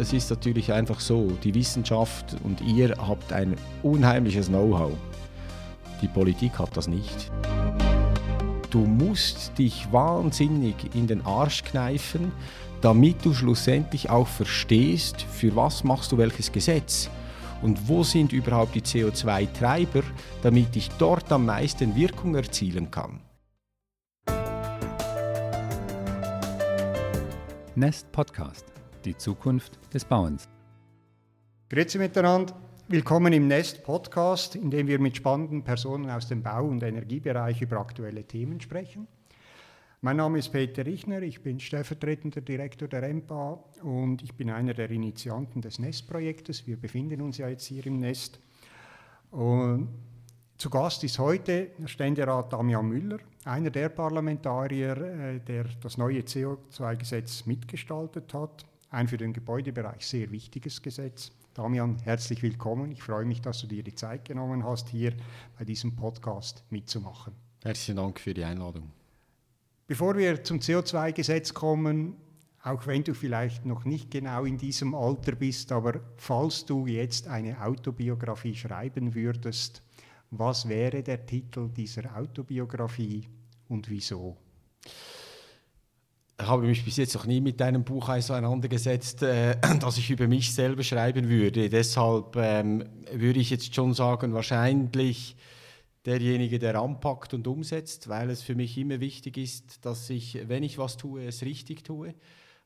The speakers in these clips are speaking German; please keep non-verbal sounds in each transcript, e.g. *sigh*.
es ist natürlich einfach so, die Wissenschaft und ihr habt ein unheimliches Know-how. Die Politik hat das nicht. Du musst dich wahnsinnig in den Arsch kneifen, damit du schlussendlich auch verstehst, für was machst du welches Gesetz und wo sind überhaupt die CO2-Treiber, damit ich dort am meisten Wirkung erzielen kann. Nest Podcast, die Zukunft des Bauens. Grüezi miteinander. Willkommen im Nest Podcast, in dem wir mit spannenden Personen aus dem Bau- und Energiebereich über aktuelle Themen sprechen. Mein Name ist Peter Richner, ich bin stellvertretender Direktor der EMPA und ich bin einer der Initianten des Nest-Projektes. Wir befinden uns ja jetzt hier im Nest. Und zu Gast ist heute Ständerat Damian Müller, einer der Parlamentarier, äh, der das neue CO2-Gesetz mitgestaltet hat. Ein für den Gebäudebereich sehr wichtiges Gesetz. Damian, herzlich willkommen. Ich freue mich, dass du dir die Zeit genommen hast, hier bei diesem Podcast mitzumachen. Herzlichen Dank für die Einladung. Bevor wir zum CO2-Gesetz kommen, auch wenn du vielleicht noch nicht genau in diesem Alter bist, aber falls du jetzt eine Autobiografie schreiben würdest, was wäre der Titel dieser Autobiografie und wieso? Ich habe mich bis jetzt noch nie mit einem Buch auseinandergesetzt, äh, *clears throat* das ich über mich selber schreiben würde. Deshalb ähm, würde ich jetzt schon sagen, wahrscheinlich derjenige, der anpackt und umsetzt, weil es für mich immer wichtig ist, dass ich, wenn ich was tue, es richtig tue,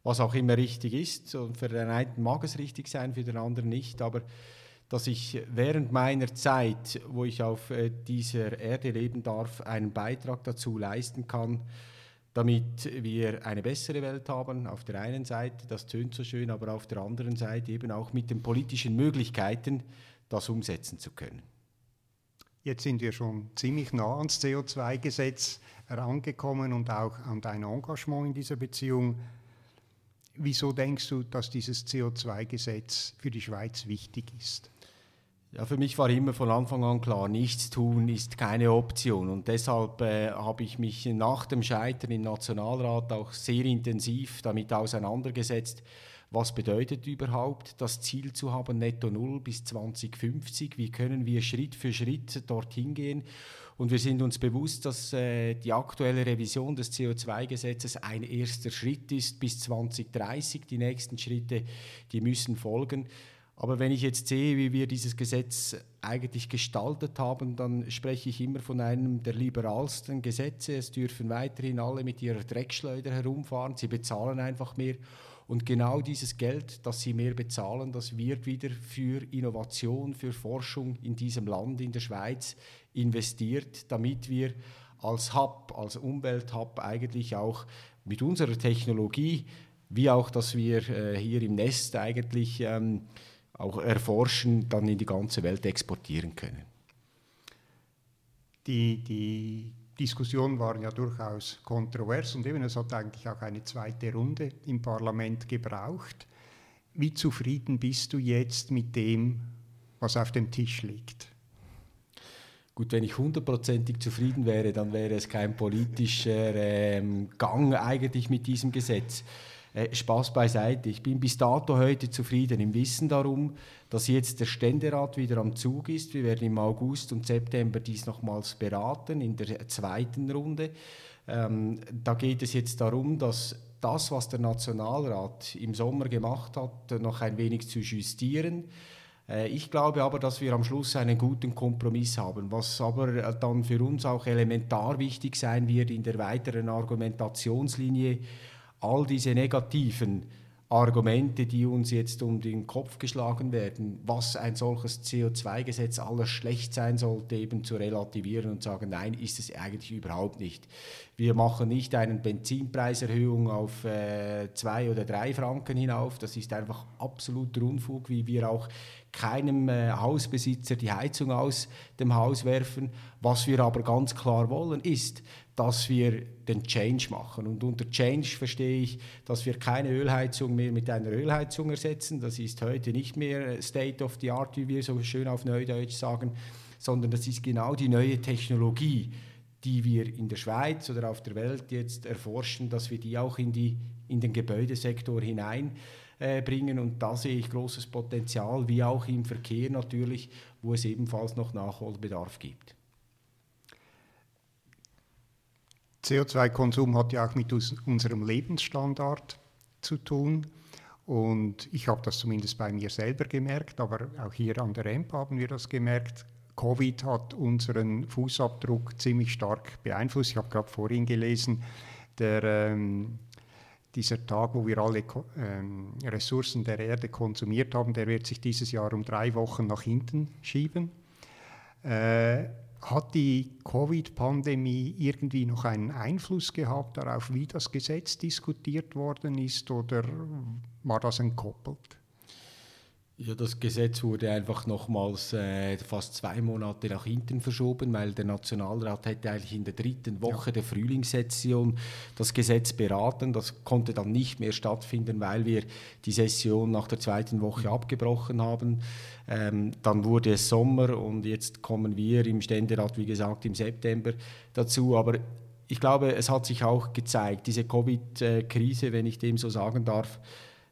was auch immer richtig ist. Und für den einen mag es richtig sein, für den anderen nicht, aber dass ich während meiner Zeit, wo ich auf äh, dieser Erde leben darf, einen Beitrag dazu leisten kann, damit wir eine bessere Welt haben. Auf der einen Seite, das tönt so schön, aber auf der anderen Seite eben auch mit den politischen Möglichkeiten, das umsetzen zu können. Jetzt sind wir schon ziemlich nah ans CO2-Gesetz herangekommen und auch an dein Engagement in dieser Beziehung. Wieso denkst du, dass dieses CO2-Gesetz für die Schweiz wichtig ist? Ja, für mich war immer von Anfang an klar, nichts tun ist keine Option. Und deshalb äh, habe ich mich nach dem Scheitern im Nationalrat auch sehr intensiv damit auseinandergesetzt, was bedeutet überhaupt das Ziel zu haben, netto null bis 2050? Wie können wir Schritt für Schritt dorthin gehen? Und wir sind uns bewusst, dass äh, die aktuelle Revision des CO2-Gesetzes ein erster Schritt ist bis 2030. Die nächsten Schritte, die müssen folgen. Aber wenn ich jetzt sehe, wie wir dieses Gesetz eigentlich gestaltet haben, dann spreche ich immer von einem der liberalsten Gesetze. Es dürfen weiterhin alle mit ihrer Dreckschleuder herumfahren. Sie bezahlen einfach mehr. Und genau dieses Geld, das sie mehr bezahlen, das wird wieder für Innovation, für Forschung in diesem Land, in der Schweiz, investiert, damit wir als Hub, als Umwelthub eigentlich auch mit unserer Technologie, wie auch, dass wir äh, hier im Nest eigentlich ähm, auch erforschen, dann in die ganze Welt exportieren können. Die, die Diskussionen waren ja durchaus kontrovers und eben es hat eigentlich auch eine zweite Runde im Parlament gebraucht. Wie zufrieden bist du jetzt mit dem, was auf dem Tisch liegt? Gut, wenn ich hundertprozentig zufrieden wäre, dann wäre es kein politischer ähm, Gang eigentlich mit diesem Gesetz. Äh, Spaß beiseite. Ich bin bis dato heute zufrieden im Wissen darum, dass jetzt der Ständerat wieder am Zug ist. Wir werden im August und September dies nochmals beraten in der zweiten Runde. Ähm, da geht es jetzt darum, dass das, was der Nationalrat im Sommer gemacht hat, noch ein wenig zu justieren. Äh, ich glaube aber, dass wir am Schluss einen guten Kompromiss haben, was aber dann für uns auch elementar wichtig sein wird in der weiteren Argumentationslinie all diese negativen Argumente, die uns jetzt um den Kopf geschlagen werden, was ein solches CO2-Gesetz alles schlecht sein sollte, eben zu relativieren und sagen, nein, ist es eigentlich überhaupt nicht. Wir machen nicht eine Benzinpreiserhöhung auf äh, zwei oder drei Franken hinauf. Das ist einfach absoluter Unfug, wie wir auch keinem äh, Hausbesitzer die Heizung aus dem Haus werfen. Was wir aber ganz klar wollen, ist, dass wir den Change machen. Und unter Change verstehe ich, dass wir keine Ölheizung mehr mit einer Ölheizung ersetzen. Das ist heute nicht mehr State of the Art, wie wir so schön auf Neudeutsch sagen, sondern das ist genau die neue Technologie, die wir in der Schweiz oder auf der Welt jetzt erforschen, dass wir die auch in, die, in den Gebäudesektor hinein äh, bringen und da sehe ich großes Potenzial, wie auch im Verkehr natürlich, wo es ebenfalls noch Nachholbedarf gibt. CO2-Konsum hat ja auch mit unserem Lebensstandard zu tun. Und ich habe das zumindest bei mir selber gemerkt, aber auch hier an der EMP haben wir das gemerkt. Covid hat unseren Fußabdruck ziemlich stark beeinflusst. Ich habe gerade vorhin gelesen, der, ähm, dieser Tag, wo wir alle ähm, Ressourcen der Erde konsumiert haben, der wird sich dieses Jahr um drei Wochen nach hinten schieben. Äh, hat die Covid-Pandemie irgendwie noch einen Einfluss gehabt darauf, wie das Gesetz diskutiert worden ist oder war das entkoppelt? Ja, das Gesetz wurde einfach nochmals äh, fast zwei Monate nach hinten verschoben, weil der Nationalrat hätte eigentlich in der dritten Woche ja. der Frühlingssession das Gesetz beraten. Das konnte dann nicht mehr stattfinden, weil wir die Session nach der zweiten Woche abgebrochen haben. Ähm, dann wurde es Sommer und jetzt kommen wir im Ständerat, wie gesagt, im September dazu. Aber ich glaube, es hat sich auch gezeigt, diese Covid-Krise, wenn ich dem so sagen darf,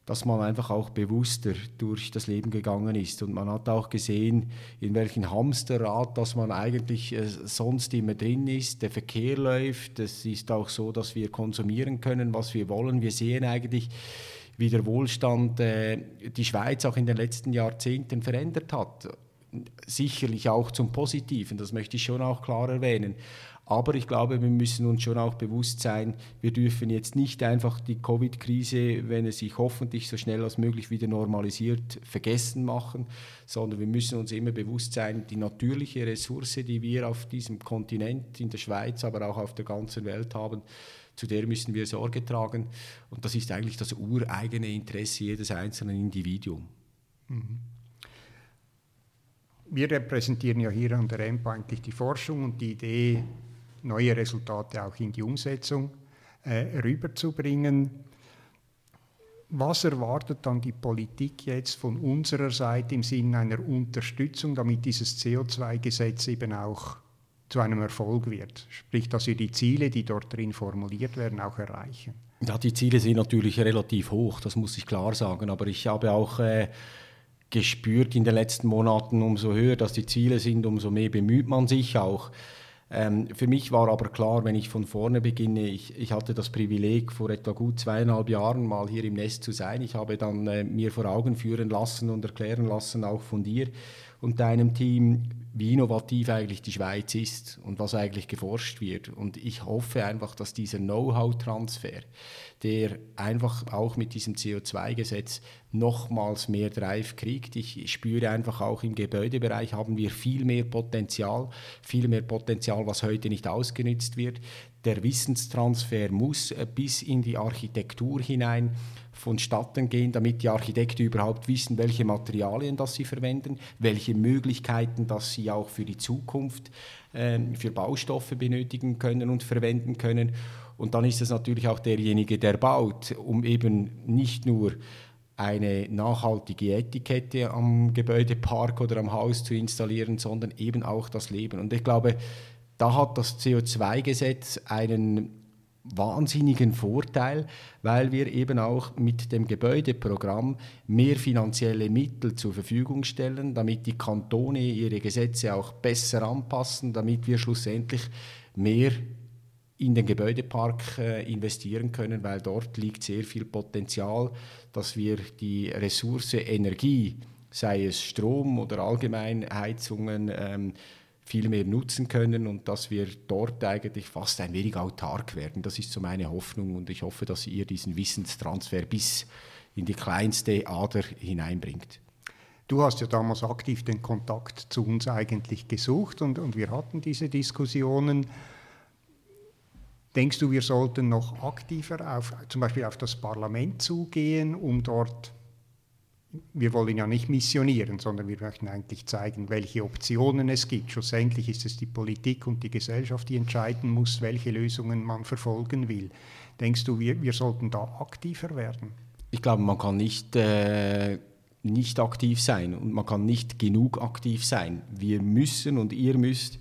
dass man einfach auch bewusster durch das Leben gegangen ist. Und man hat auch gesehen, in welchem Hamsterrad, dass man eigentlich äh, sonst immer drin ist. Der Verkehr läuft. Es ist auch so, dass wir konsumieren können, was wir wollen. Wir sehen eigentlich, wie der Wohlstand äh, die Schweiz auch in den letzten Jahrzehnten verändert hat. Sicherlich auch zum Positiven, das möchte ich schon auch klar erwähnen. Aber ich glaube, wir müssen uns schon auch bewusst sein, wir dürfen jetzt nicht einfach die Covid-Krise, wenn es sich hoffentlich so schnell als möglich wieder normalisiert, vergessen machen, sondern wir müssen uns immer bewusst sein, die natürliche Ressource, die wir auf diesem Kontinent, in der Schweiz, aber auch auf der ganzen Welt haben, zu der müssen wir Sorge tragen. Und das ist eigentlich das ureigene Interesse jedes einzelnen Individuums. Mhm. Wir repräsentieren ja hier an der EMP eigentlich die Forschung und die Idee, neue Resultate auch in die Umsetzung äh, rüberzubringen. Was erwartet dann die Politik jetzt von unserer Seite im Sinne einer Unterstützung, damit dieses CO2-Gesetz eben auch zu einem Erfolg wird? Sprich, dass wir die Ziele, die dort drin formuliert werden, auch erreichen. Ja, die Ziele sind natürlich relativ hoch, das muss ich klar sagen. Aber ich habe auch äh, gespürt in den letzten Monaten, umso höher dass die Ziele sind, umso mehr bemüht man sich auch. Ähm, für mich war aber klar, wenn ich von vorne beginne, ich, ich, hatte das Privileg, vor etwa gut zweieinhalb Jahren mal hier im Nest zu sein. Ich habe dann äh, mir vor Augen führen lassen und erklären lassen, auch von dir und deinem Team, wie innovativ eigentlich die Schweiz ist und was eigentlich geforscht wird. Und ich hoffe einfach, dass dieser Know-how-Transfer, der einfach auch mit diesem CO2-Gesetz nochmals mehr Drive kriegt. Ich spüre einfach auch im Gebäudebereich haben wir viel mehr Potenzial, viel mehr Potenzial, was heute nicht ausgenutzt wird. Der Wissenstransfer muss bis in die Architektur hinein vonstatten gehen, damit die Architekten überhaupt wissen, welche Materialien das sie verwenden, welche Möglichkeiten das sie auch für die Zukunft äh, für Baustoffe benötigen können und verwenden können. Und dann ist es natürlich auch derjenige, der baut, um eben nicht nur eine nachhaltige Etikette am Gebäudepark oder am Haus zu installieren, sondern eben auch das Leben. Und ich glaube, da hat das CO2-Gesetz einen wahnsinnigen Vorteil, weil wir eben auch mit dem Gebäudeprogramm mehr finanzielle Mittel zur Verfügung stellen, damit die Kantone ihre Gesetze auch besser anpassen, damit wir schlussendlich mehr in den Gebäudepark äh, investieren können, weil dort liegt sehr viel Potenzial, dass wir die Ressource Energie, sei es Strom oder allgemein Heizungen, ähm, viel mehr nutzen können und dass wir dort eigentlich fast ein wenig autark werden. Das ist so meine Hoffnung und ich hoffe, dass ihr diesen Wissenstransfer bis in die kleinste Ader hineinbringt. Du hast ja damals aktiv den Kontakt zu uns eigentlich gesucht und, und wir hatten diese Diskussionen. Denkst du, wir sollten noch aktiver auf, zum Beispiel auf das Parlament zugehen, um dort wir wollen ja nicht missionieren, sondern wir möchten eigentlich zeigen, welche Optionen es gibt. Schlussendlich ist es die Politik und die Gesellschaft, die entscheiden muss, welche Lösungen man verfolgen will. Denkst du, wir, wir sollten da aktiver werden? Ich glaube, man kann nicht, äh, nicht aktiv sein und man kann nicht genug aktiv sein. Wir müssen und ihr müsst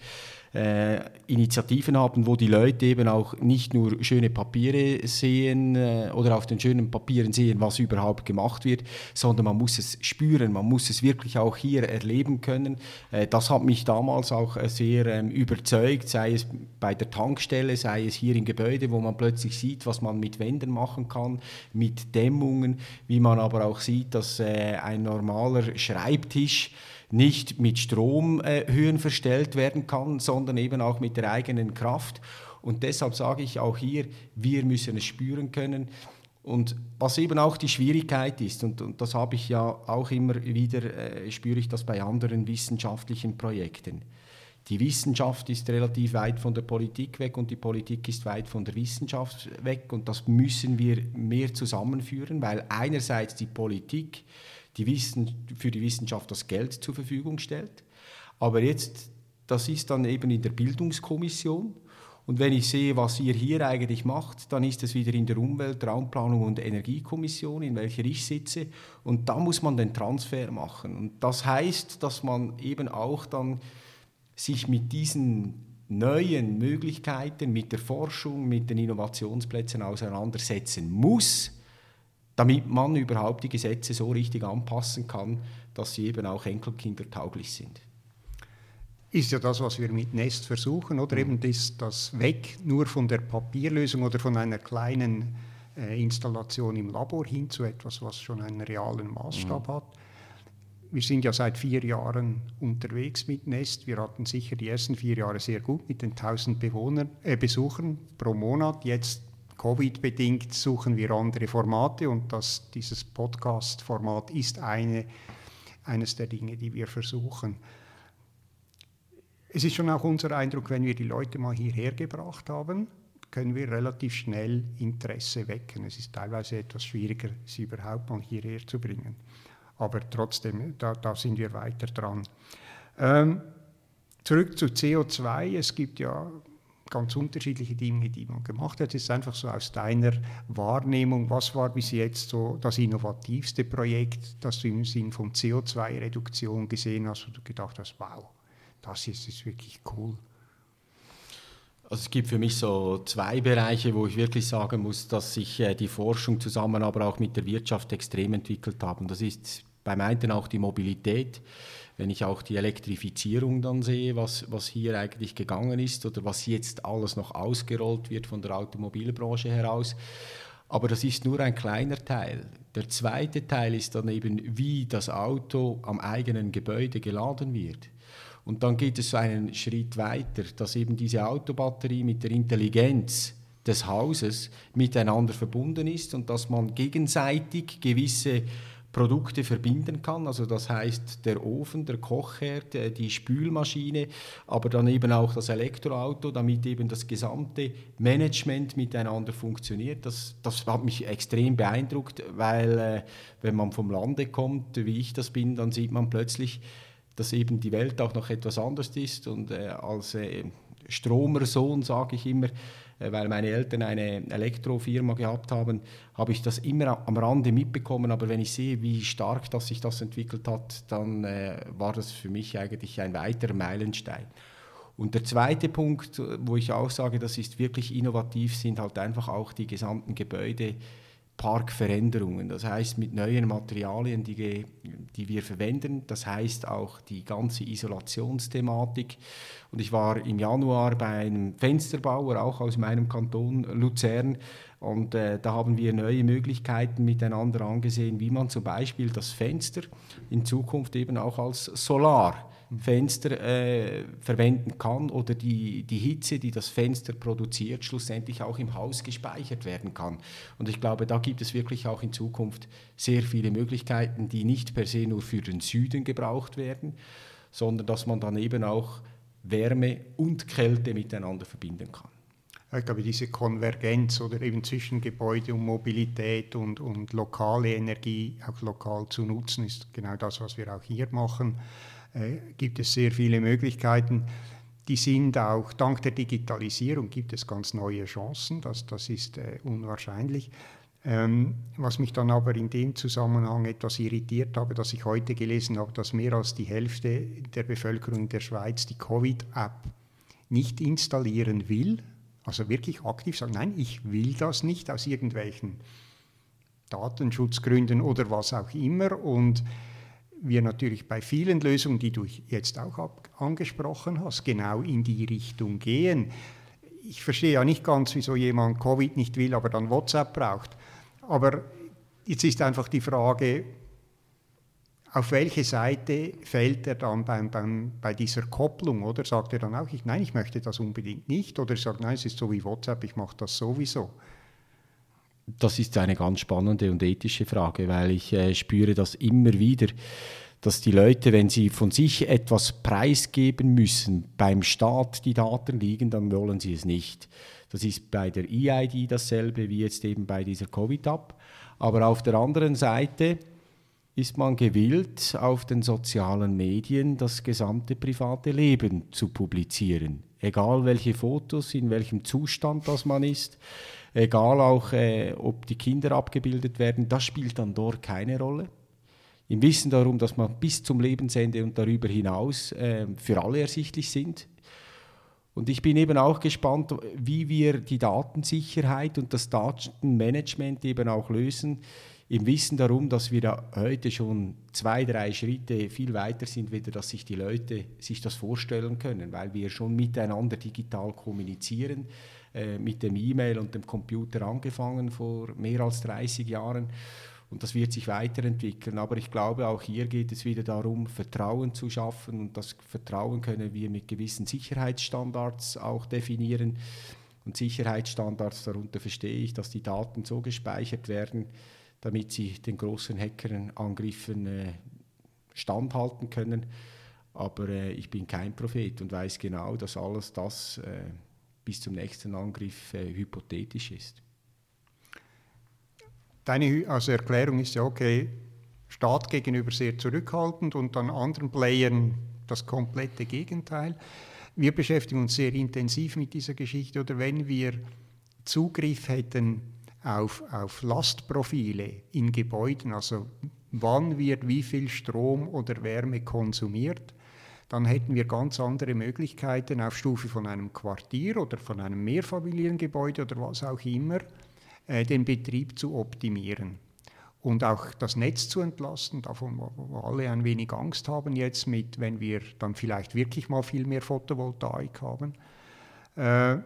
äh, Initiativen haben, wo die Leute eben auch nicht nur schöne Papiere sehen äh, oder auf den schönen Papieren sehen, was überhaupt gemacht wird, sondern man muss es spüren, man muss es wirklich auch hier erleben können. Äh, das hat mich damals auch äh, sehr ähm, überzeugt, sei es bei der Tankstelle, sei es hier im Gebäude, wo man plötzlich sieht, was man mit Wänden machen kann, mit Dämmungen, wie man aber auch sieht, dass äh, ein normaler Schreibtisch nicht mit Stromhöhen äh, verstellt werden kann, sondern eben auch mit der eigenen Kraft. Und deshalb sage ich auch hier, wir müssen es spüren können. Und was eben auch die Schwierigkeit ist, und, und das habe ich ja auch immer wieder, äh, spüre ich das bei anderen wissenschaftlichen Projekten. Die Wissenschaft ist relativ weit von der Politik weg und die Politik ist weit von der Wissenschaft weg und das müssen wir mehr zusammenführen, weil einerseits die Politik die Wissen, für die Wissenschaft das Geld zur Verfügung stellt. Aber jetzt, das ist dann eben in der Bildungskommission. Und wenn ich sehe, was ihr hier eigentlich macht, dann ist es wieder in der Umwelt-, Raumplanung und Energiekommission, in welcher ich sitze. Und da muss man den Transfer machen. Und das heißt, dass man eben auch dann sich mit diesen neuen Möglichkeiten, mit der Forschung, mit den Innovationsplätzen auseinandersetzen muss damit man überhaupt die Gesetze so richtig anpassen kann, dass sie eben auch Enkelkinder tauglich sind. Ist ja das, was wir mit Nest versuchen, oder mhm. eben das, das Weg nur von der Papierlösung oder von einer kleinen äh, Installation im Labor hin zu etwas, was schon einen realen Maßstab mhm. hat. Wir sind ja seit vier Jahren unterwegs mit Nest. Wir hatten sicher die ersten vier Jahre sehr gut mit den 1000 Bewohnern, äh, Besuchern pro Monat. Jetzt Covid-bedingt suchen wir andere Formate und das, dieses Podcast-Format ist eine, eines der Dinge, die wir versuchen. Es ist schon auch unser Eindruck, wenn wir die Leute mal hierher gebracht haben, können wir relativ schnell Interesse wecken. Es ist teilweise etwas schwieriger, sie überhaupt mal hierher zu bringen. Aber trotzdem, da, da sind wir weiter dran. Ähm, zurück zu CO2. Es gibt ja ganz unterschiedliche Dinge, die man gemacht hat. Es ist einfach so aus deiner Wahrnehmung, was war bis jetzt so das innovativste Projekt, das du im Sinn von CO2-Reduktion gesehen hast, wo du gedacht hast, wow, das ist, ist wirklich cool. Also es gibt für mich so zwei Bereiche, wo ich wirklich sagen muss, dass sich äh, die Forschung zusammen aber auch mit der Wirtschaft extrem entwickelt haben. Das ist beim einen auch die Mobilität wenn ich auch die Elektrifizierung dann sehe, was, was hier eigentlich gegangen ist oder was jetzt alles noch ausgerollt wird von der Automobilbranche heraus. Aber das ist nur ein kleiner Teil. Der zweite Teil ist dann eben, wie das Auto am eigenen Gebäude geladen wird. Und dann geht es einen Schritt weiter, dass eben diese Autobatterie mit der Intelligenz des Hauses miteinander verbunden ist und dass man gegenseitig gewisse Produkte verbinden kann. Also das heißt der Ofen, der Kochherd, äh, die Spülmaschine, aber dann eben auch das Elektroauto, damit eben das gesamte Management miteinander funktioniert. Das, das hat mich extrem beeindruckt, weil äh, wenn man vom Lande kommt, wie ich das bin, dann sieht man plötzlich, dass eben die Welt auch noch etwas anders ist und äh, als äh, Stromersohn sage ich immer, weil meine Eltern eine Elektrofirma gehabt haben, habe ich das immer am Rande mitbekommen. Aber wenn ich sehe, wie stark das sich das entwickelt hat, dann äh, war das für mich eigentlich ein weiterer Meilenstein. Und der zweite Punkt, wo ich auch sage, das ist wirklich innovativ, sind halt einfach auch die gesamten Gebäude, Parkveränderungen. Das heißt mit neuen Materialien, die, die wir verwenden. Das heißt auch die ganze Isolationsthematik. Und ich war im Januar bei einem Fensterbauer, auch aus meinem Kanton Luzern. Und äh, da haben wir neue Möglichkeiten miteinander angesehen, wie man zum Beispiel das Fenster in Zukunft eben auch als Solar Fenster äh, verwenden kann oder die, die Hitze, die das Fenster produziert, schlussendlich auch im Haus gespeichert werden kann. Und ich glaube, da gibt es wirklich auch in Zukunft sehr viele Möglichkeiten, die nicht per se nur für den Süden gebraucht werden, sondern dass man dann eben auch Wärme und Kälte miteinander verbinden kann. Ich glaube, diese Konvergenz oder eben zwischen Gebäude und Mobilität und, und lokale Energie auch lokal zu nutzen, ist genau das, was wir auch hier machen äh, gibt es sehr viele Möglichkeiten. Die sind auch, dank der Digitalisierung gibt es ganz neue Chancen, das, das ist äh, unwahrscheinlich. Ähm, was mich dann aber in dem Zusammenhang etwas irritiert habe, dass ich heute gelesen habe, dass mehr als die Hälfte der Bevölkerung der Schweiz die Covid-App nicht installieren will, also wirklich aktiv sagen, nein, ich will das nicht aus irgendwelchen Datenschutzgründen oder was auch immer. Und wir natürlich bei vielen Lösungen, die du jetzt auch angesprochen hast, genau in die Richtung gehen. Ich verstehe ja nicht ganz, wieso jemand Covid nicht will, aber dann WhatsApp braucht. Aber jetzt ist einfach die Frage, auf welche Seite fällt er dann beim, beim, bei dieser Kopplung? Oder sagt er dann auch, ich, nein, ich möchte das unbedingt nicht? Oder sagt, nein, es ist so wie WhatsApp, ich mache das sowieso? Das ist eine ganz spannende und ethische Frage, weil ich äh, spüre das immer wieder, dass die Leute, wenn sie von sich etwas preisgeben müssen, beim Staat die Daten liegen, dann wollen sie es nicht. Das ist bei der EID dasselbe wie jetzt eben bei dieser Covid-App. Aber auf der anderen Seite ist man gewillt, auf den sozialen Medien das gesamte private Leben zu publizieren. Egal welche Fotos, in welchem Zustand das man ist, egal auch, äh, ob die Kinder abgebildet werden, das spielt dann dort keine Rolle. Im Wissen darum, dass man bis zum Lebensende und darüber hinaus äh, für alle ersichtlich sind. Und ich bin eben auch gespannt, wie wir die Datensicherheit und das Datenmanagement eben auch lösen im Wissen darum, dass wir da heute schon zwei, drei Schritte viel weiter sind, wieder, dass sich die Leute sich das vorstellen können, weil wir schon miteinander digital kommunizieren, äh, mit dem E-Mail und dem Computer angefangen vor mehr als 30 Jahren. Und das wird sich weiterentwickeln. Aber ich glaube, auch hier geht es wieder darum, Vertrauen zu schaffen. Und das Vertrauen können wir mit gewissen Sicherheitsstandards auch definieren. Und Sicherheitsstandards, darunter verstehe ich, dass die Daten so gespeichert werden, damit sie den großen Hackerangriffen äh, standhalten können. Aber äh, ich bin kein Prophet und weiß genau, dass alles das äh, bis zum nächsten Angriff äh, hypothetisch ist. Deine also Erklärung ist ja okay, Staat gegenüber sehr zurückhaltend und dann anderen Playern das komplette Gegenteil. Wir beschäftigen uns sehr intensiv mit dieser Geschichte oder wenn wir Zugriff hätten auf, auf Lastprofile in Gebäuden, also wann wird wie viel Strom oder Wärme konsumiert, dann hätten wir ganz andere Möglichkeiten auf Stufe von einem Quartier oder von einem Mehrfamiliengebäude oder was auch immer, äh, den Betrieb zu optimieren und auch das Netz zu entlasten, davon wo alle ein wenig Angst haben jetzt mit, wenn wir dann vielleicht wirklich mal viel mehr Photovoltaik haben. Äh,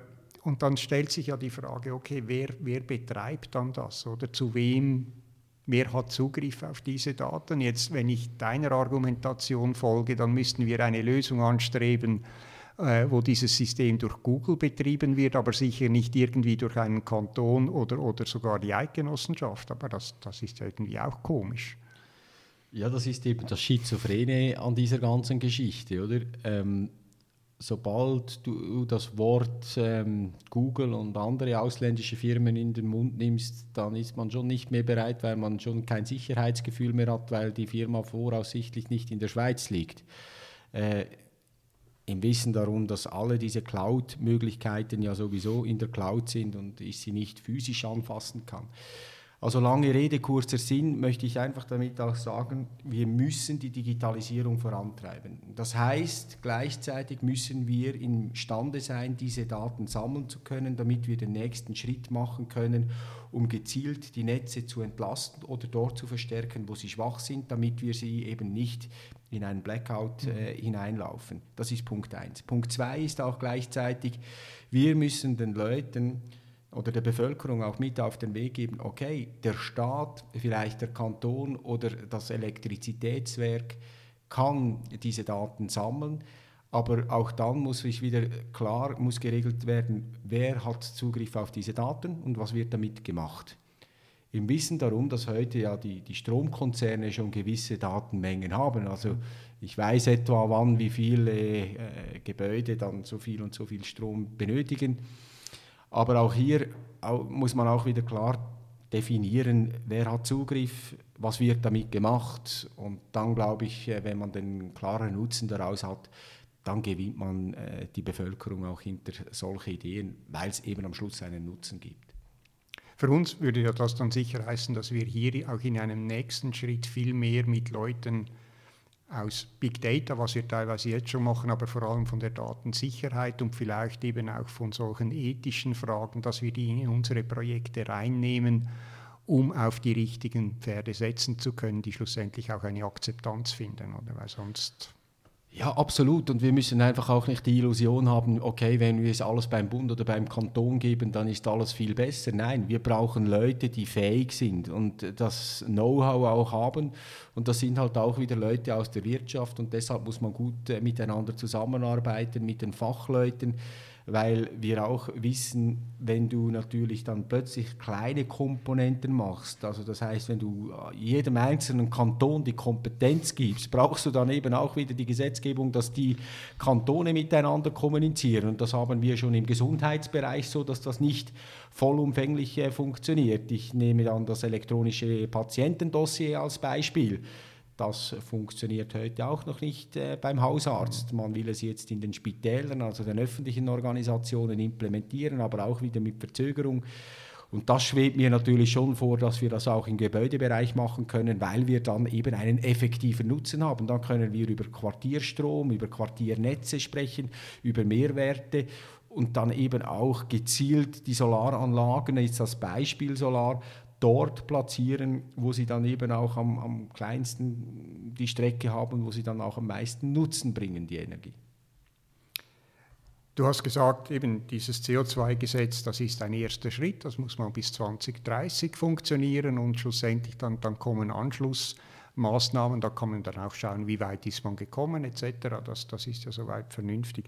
und dann stellt sich ja die Frage, okay, wer, wer betreibt dann das oder zu wem, wer hat Zugriff auf diese Daten? Jetzt, wenn ich deiner Argumentation folge, dann müssten wir eine Lösung anstreben, äh, wo dieses System durch Google betrieben wird, aber sicher nicht irgendwie durch einen Kanton oder, oder sogar die Eidgenossenschaft. Aber das, das ist irgendwie auch komisch. Ja, das ist eben das Schizophrene an dieser ganzen Geschichte, oder? Ähm, sobald du das Wort ähm, Google und andere ausländische Firmen in den Mund nimmst, dann ist man schon nicht mehr bereit, weil man schon kein Sicherheitsgefühl mehr hat, weil die Firma voraussichtlich nicht in der Schweiz liegt. Äh, Im Wissen darum, dass alle diese Cloud-Möglichkeiten ja sowieso in der Cloud sind und ich sie nicht physisch anfassen kann. Also lange Rede, kurzer Sinn, möchte ich einfach damit auch sagen, wir müssen die Digitalisierung vorantreiben. Das heißt, gleichzeitig müssen wir imstande sein, diese Daten sammeln zu können, damit wir den nächsten Schritt machen können, um gezielt die Netze zu entlasten oder dort zu verstärken, wo sie schwach sind, damit wir sie eben nicht in einen Blackout äh, hineinlaufen. Das ist Punkt 1. Punkt 2 ist auch gleichzeitig, wir müssen den Leuten oder der Bevölkerung auch mit auf den Weg geben, okay, der Staat, vielleicht der Kanton oder das Elektrizitätswerk kann diese Daten sammeln, aber auch dann muss ich wieder klar, muss geregelt werden, wer hat Zugriff auf diese Daten und was wird damit gemacht. Im Wissen darum, dass heute ja die, die Stromkonzerne schon gewisse Datenmengen haben. Also ich weiß etwa, wann wie viele äh, Gebäude dann so viel und so viel Strom benötigen. Aber auch hier muss man auch wieder klar definieren, wer hat Zugriff, was wird damit gemacht. Und dann glaube ich, äh, wenn man den klaren Nutzen daraus hat, dann gewinnt man äh, die Bevölkerung auch hinter solche Ideen, weil es eben am Schluss einen Nutzen gibt. Für uns würde das dann sicher heißen, dass wir hier auch in einem nächsten Schritt viel mehr mit Leuten aus Big Data, was wir teilweise jetzt schon machen, aber vor allem von der Datensicherheit und vielleicht eben auch von solchen ethischen Fragen, dass wir die in unsere Projekte reinnehmen, um auf die richtigen Pferde setzen zu können, die schlussendlich auch eine Akzeptanz finden, oder? Weil sonst ja, absolut. Und wir müssen einfach auch nicht die Illusion haben, okay, wenn wir es alles beim Bund oder beim Kanton geben, dann ist alles viel besser. Nein, wir brauchen Leute, die fähig sind und das Know-how auch haben. Und das sind halt auch wieder Leute aus der Wirtschaft und deshalb muss man gut äh, miteinander zusammenarbeiten mit den Fachleuten weil wir auch wissen, wenn du natürlich dann plötzlich kleine Komponenten machst, also das heißt, wenn du jedem einzelnen Kanton die Kompetenz gibst, brauchst du dann eben auch wieder die Gesetzgebung, dass die Kantone miteinander kommunizieren. Und das haben wir schon im Gesundheitsbereich so, dass das nicht vollumfänglich äh, funktioniert. Ich nehme dann das elektronische Patientendossier als Beispiel. Das funktioniert heute auch noch nicht äh, beim Hausarzt. Man will es jetzt in den Spitälern, also den öffentlichen Organisationen implementieren, aber auch wieder mit Verzögerung. Und das schwebt mir natürlich schon vor, dass wir das auch im Gebäudebereich machen können, weil wir dann eben einen effektiven Nutzen haben. Dann können wir über Quartierstrom, über Quartiernetze sprechen, über Mehrwerte und dann eben auch gezielt die Solaranlagen, jetzt als Beispiel Solar, dort platzieren, wo sie dann eben auch am, am kleinsten die Strecke haben, wo sie dann auch am meisten Nutzen bringen, die Energie. Du hast gesagt, eben dieses CO2-Gesetz, das ist ein erster Schritt, das muss mal bis 2030 funktionieren und schlussendlich dann, dann kommen Anschlussmaßnahmen, da kann man dann auch schauen, wie weit ist man gekommen etc. Das, das ist ja soweit vernünftig.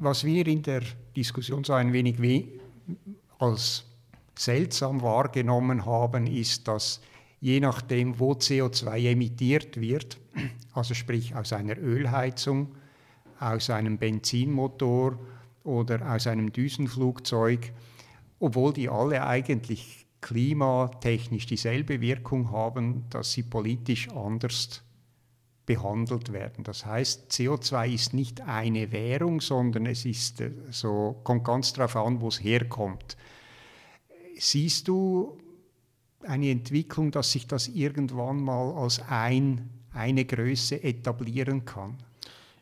Was wir in der Diskussion so ein wenig als seltsam wahrgenommen haben, ist, dass je nachdem, wo CO2 emittiert wird, *clears throat* also sprich aus einer Ölheizung, aus einem Benzinmotor oder aus einem Düsenflugzeug, obwohl die alle eigentlich klimatechnisch dieselbe Wirkung haben, dass sie politisch anders behandelt werden. Das heißt, CO2 ist nicht eine Währung, sondern es ist äh, so, kommt ganz darauf an, wo es herkommt. Siehst du eine Entwicklung, dass sich das irgendwann mal als ein, eine Größe etablieren kann?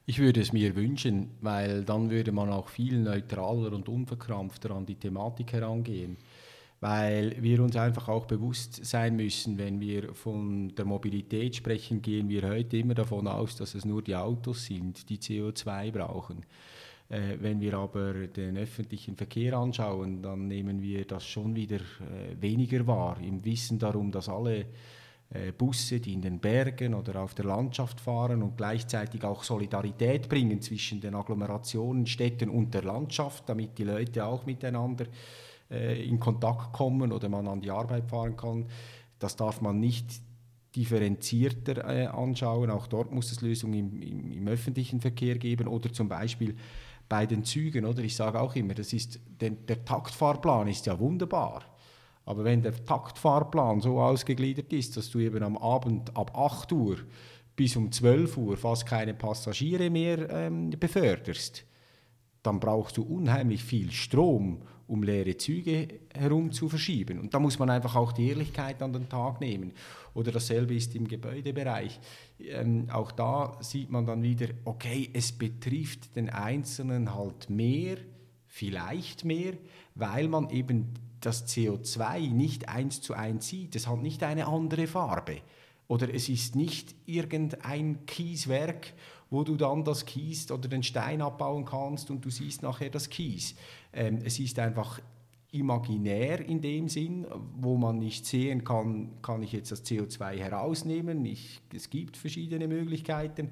Ich würde es mir wünschen, weil dann würde man auch viel neutraler und unverkrampfter an die Thematik herangehen. Weil wir uns einfach auch bewusst sein müssen, wenn wir von der Mobilität sprechen, gehen wir heute immer davon aus, dass es nur die Autos sind, die CO2 brauchen. Äh, wenn wir aber den öffentlichen Verkehr anschauen, dann nehmen wir das schon wieder äh, weniger wahr, im Wissen darum, dass alle äh, Busse, die in den Bergen oder auf der Landschaft fahren und gleichzeitig auch Solidarität bringen zwischen den Agglomerationen, Städten und der Landschaft, damit die Leute auch miteinander äh, in Kontakt kommen oder man an die Arbeit fahren kann. Das darf man nicht differenzierter äh, anschauen. Auch dort muss es Lösungen im, im, im öffentlichen Verkehr geben oder zum Beispiel bei den Zügen, oder? Ich sage auch immer, das ist, der, der Taktfahrplan ist ja wunderbar. Aber wenn der Taktfahrplan so ausgegliedert ist, dass du eben am Abend ab 8 Uhr bis um 12 Uhr fast keine Passagiere mehr ähm, beförderst, dann brauchst du unheimlich viel Strom, um leere Züge herum zu verschieben. Und da muss man einfach auch die Ehrlichkeit an den Tag nehmen. Oder dasselbe ist im Gebäudebereich. Ähm, auch da sieht man dann wieder, okay, es betrifft den Einzelnen halt mehr, vielleicht mehr, weil man eben das CO2 nicht eins zu eins sieht. Es hat nicht eine andere Farbe. Oder es ist nicht irgendein Kieswerk wo du dann das Kies oder den Stein abbauen kannst und du siehst nachher das Kies. Ähm, es ist einfach imaginär in dem Sinn, wo man nicht sehen kann, kann ich jetzt das CO2 herausnehmen. Ich, es gibt verschiedene Möglichkeiten,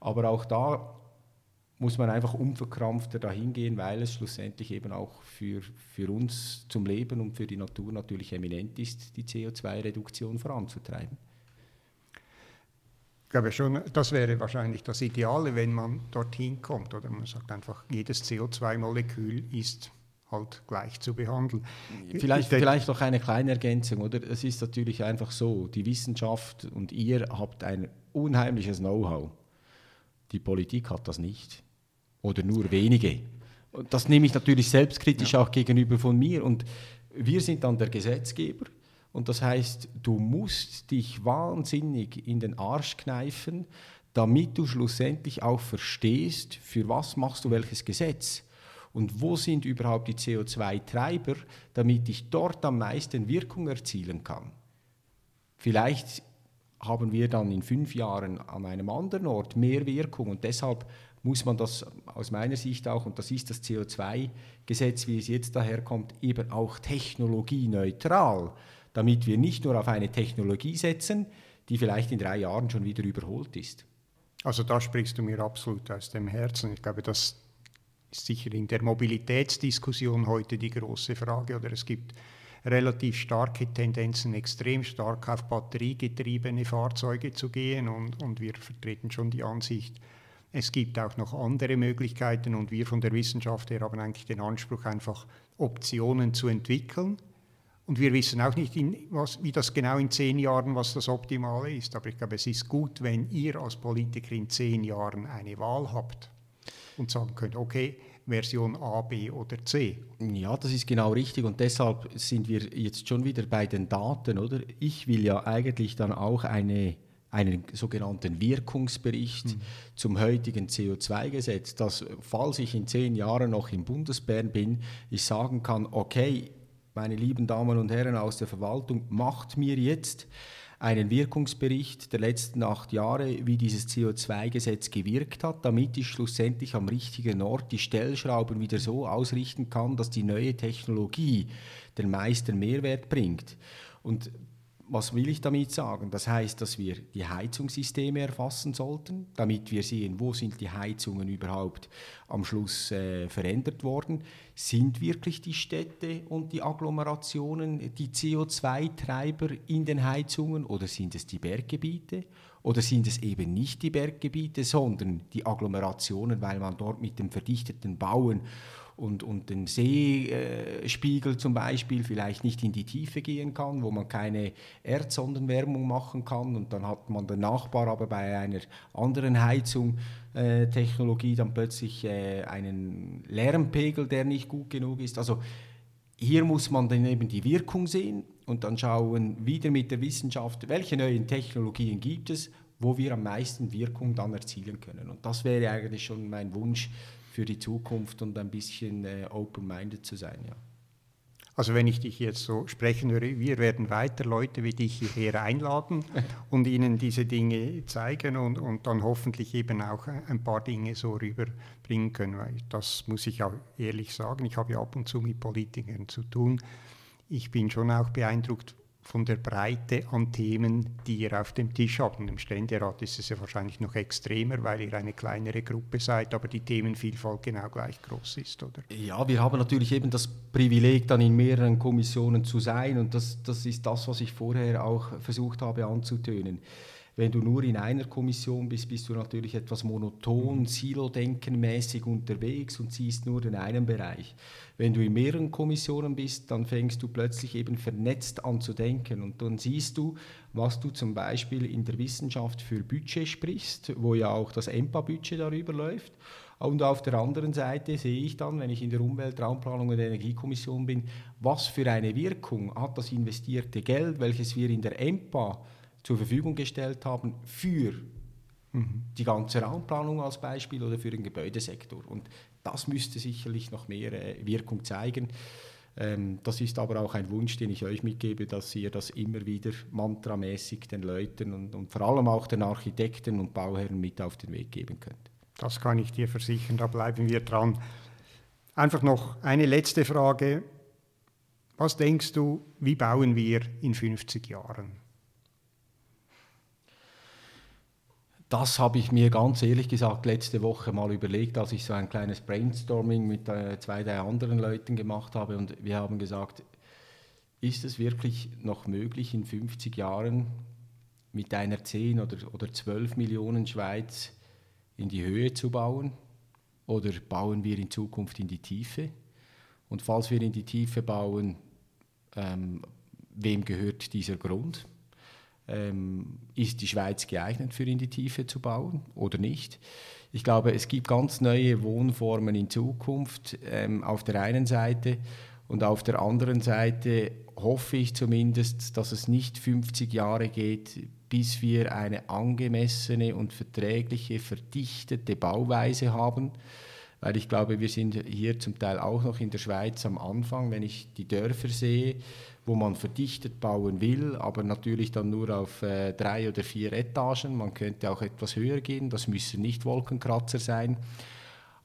aber auch da muss man einfach unverkrampfter dahin gehen, weil es schlussendlich eben auch für, für uns zum Leben und für die Natur natürlich eminent ist, die CO2-Reduktion voranzutreiben. Ich glaube schon, das wäre wahrscheinlich das Ideale, wenn man dorthin kommt. Oder man sagt einfach, jedes CO2-Molekül ist halt gleich zu behandeln. Vielleicht, vielleicht noch eine kleine Ergänzung, oder? Es ist natürlich einfach so, die Wissenschaft und ihr habt ein unheimliches Know-how. Die Politik hat das nicht. Oder nur wenige. Und das nehme ich natürlich selbstkritisch ja. auch gegenüber von mir. Und wir sind dann der Gesetzgeber Und das heißt, du musst dich wahnsinnig in den Arsch kneifen, damit du schlussendlich auch verstehst, für was machst du welches Gesetz. Und wo sind überhaupt die CO2-Treiber, damit ich dort am meisten Wirkung erzielen kann? Vielleicht haben wir dann in fünf Jahren an einem anderen Ort mehr Wirkung und deshalb muss man das aus meiner Sicht auch, und das ist das CO2-Gesetz, wie es jetzt daherkommt, eben auch technologieneutral, damit wir nicht nur auf eine Technologie setzen, die vielleicht in drei Jahren schon wieder überholt ist. Also da sprichst du mir absolut aus dem Herzen. Ich glaube, das ist sicher in der Mobilitätsdiskussion heute die große Frage. Oder es gibt relativ starke Tendenzen, extrem stark auf batteriegetriebene Fahrzeuge zu gehen. Und, und wir vertreten schon die Ansicht, es gibt auch noch andere Möglichkeiten und wir von der Wissenschaft her haben eigentlich den Anspruch, einfach Optionen zu entwickeln. Und wir wissen auch nicht, was, wie das genau in zehn Jahren, was das Optimale ist. Aber ich glaube, es ist gut, wenn ihr als Politiker in zehn Jahren eine Wahl habt und sagen könnt, okay, Version A, B oder C. Ja, das ist genau richtig und deshalb sind wir jetzt schon wieder bei den Daten, oder? Ich will ja eigentlich dann auch eine, einen sogenannten Wirkungsbericht mhm. zum heutigen CO2-Gesetz, dass, falls ich in zehn Jahren noch im Bundesbären bin, ich sagen kann, okay, meine lieben Damen und Herren aus der Verwaltung, macht mir jetzt einen Wirkungsbericht der letzten acht Jahre, wie dieses CO2-Gesetz gewirkt hat, damit ich schlussendlich am richtigen Ort die Stellschrauben wieder so ausrichten kann, dass die neue Technologie den meisten Mehrwert bringt. Und was will ich damit sagen? Das heißt, dass wir die Heizungssysteme erfassen sollten, damit wir sehen, wo sind die Heizungen überhaupt am Schluss äh, verändert worden. Sind wirklich die Städte und die Agglomerationen die CO2-Treiber in den Heizungen oder sind es die Berggebiete? Oder sind es eben nicht die Berggebiete, sondern die Agglomerationen, weil man dort mit dem verdichteten Bauen und, und den Seespiegel zum Beispiel vielleicht nicht in die Tiefe gehen kann, wo man keine Erdsondenwärmung machen kann und dann hat man den Nachbar aber bei einer anderen Heizungstechnologie äh, dann plötzlich äh, einen Lärmpegel, der nicht gut genug ist. Also hier muss man dann eben die Wirkung sehen und dann schauen wieder mit der Wissenschaft, welche neuen Technologien gibt es, wo wir am meisten Wirkung dann erzielen können. Und das wäre eigentlich schon mein Wunsch für die Zukunft und ein bisschen äh, open-minded zu sein. Ja. Also wenn ich dich jetzt so sprechen höre, wir werden weiter Leute wie dich hierher einladen *laughs* und ihnen diese Dinge zeigen und, und dann hoffentlich eben auch ein paar Dinge so rüberbringen können. Weil das muss ich auch ehrlich sagen, ich habe ja ab und zu mit Politikern zu tun. Ich bin schon auch beeindruckt von der Breite an Themen, die ihr auf dem Tisch habt. Und im Ständerat ist es ja wahrscheinlich noch extremer, weil ihr eine kleinere Gruppe seid, aber die Themenvielfalt genau gleich groß ist, oder? Ja, wir haben natürlich eben das Privileg, dann in mehreren Kommissionen zu sein und das, das ist das, was ich vorher auch versucht habe anzutönen. Wenn du nur in einer Kommission bist, bist du natürlich etwas monoton, Silo-denken-mäßig unterwegs und siehst nur den einen Bereich. Wenn du in mehreren Kommissionen bist, dann fängst du plötzlich eben vernetzt an zu denken und dann siehst du, was du zum Beispiel in der Wissenschaft für Budget sprichst, wo ja auch das EMPA-Budget darüber läuft. Und auf der anderen Seite sehe ich dann, wenn ich in der Umwelt-, Raumplanung und Energiekommission bin, was für eine Wirkung hat das investierte Geld, welches wir in der EMPA zur Verfügung gestellt haben für mhm. die ganze Raumplanung als Beispiel oder für den Gebäudesektor. Und das müsste sicherlich noch mehr äh, Wirkung zeigen. Ähm, das ist aber auch ein Wunsch, den ich euch mitgebe, dass ihr das immer wieder mantramäßig den Leuten und, und vor allem auch den Architekten und Bauherren mit auf den Weg geben könnt. Das kann ich dir versichern, da bleiben wir dran. Einfach noch eine letzte Frage. Was denkst du, wie bauen wir in 50 Jahren? Das habe ich mir ganz ehrlich gesagt letzte Woche mal überlegt, als ich so ein kleines Brainstorming mit äh, zwei, drei anderen Leuten gemacht habe. Und wir haben gesagt, ist es wirklich noch möglich, in 50 Jahren mit einer 10 oder, oder 12 Millionen Schweiz in die Höhe zu bauen? Oder bauen wir in Zukunft in die Tiefe? Und falls wir in die Tiefe bauen, ähm, wem gehört dieser Grund? Ähm, ist die Schweiz geeignet für in die Tiefe zu bauen oder nicht. Ich glaube, es gibt ganz neue Wohnformen in Zukunft ähm, auf der einen Seite Und auf der anderen Seite hoffe ich zumindest, dass es nicht 50 Jahre geht, bis wir eine angemessene und verträgliche, verdichtete Bauweise haben. Weil ich glaube, wir sind hier zum Teil auch noch in der Schweiz am Anfang, wenn ich die Dörfer sehe, wo man verdichtet bauen will, aber natürlich dann nur auf äh, drei oder vier Etagen. Man könnte auch etwas höher gehen, das müssen nicht Wolkenkratzer sein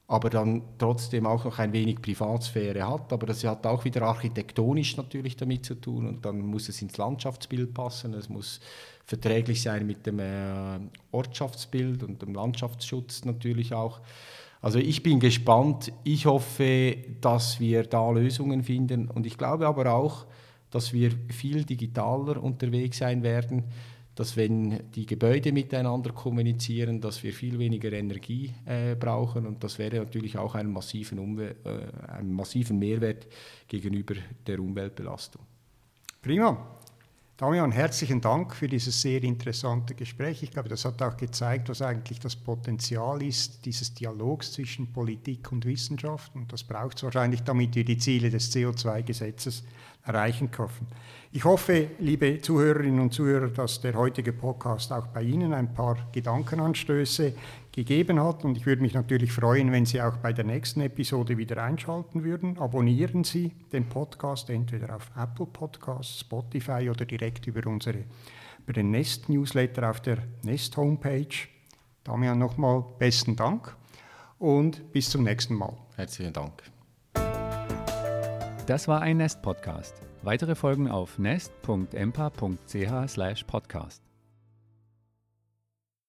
aber dann trotzdem auch noch ein wenig Privatsphäre hat. Aber das hat auch wieder architektonisch natürlich damit zu tun und dann muss es ins Landschaftsbild passen, es muss verträglich sein mit dem äh, Ortschaftsbild und dem Landschaftsschutz natürlich auch. Also ich bin gespannt, ich hoffe, dass wir da Lösungen finden und ich glaube aber auch, dass wir viel digitaler unterwegs sein werden dass wenn die Gebäude miteinander kommunizieren, dass wir viel weniger Energie äh, brauchen und das wäre natürlich auch einen massiven, Umwel äh, einen massiven Mehrwert gegenüber der Umweltbelastung. Prima. Damian, herzlichen Dank für dieses sehr interessante Gespräch. Ich glaube, das hat auch gezeigt, was eigentlich das Potenzial ist dieses Dialogs zwischen Politik und Wissenschaft. Und das braucht es wahrscheinlich, damit wir die Ziele des CO2-Gesetzes erreichen können. Ich hoffe, liebe Zuhörerinnen und Zuhörer, dass der heutige Podcast auch bei Ihnen ein paar Gedankenanstöße gegeben hat. Und ich würde mich natürlich freuen, wenn Sie auch bei der nächsten Episode wieder einschalten würden. Abonnieren Sie den Podcast entweder auf Apple Podcasts, Spotify oder direkt über, unsere, über den Nest Newsletter auf der Nest Homepage. Damian nochmal besten Dank und bis zum nächsten Mal. Herzlichen Dank. Das war ein Nest Podcast. Weitere Folgen auf nest.empa.ch/podcast.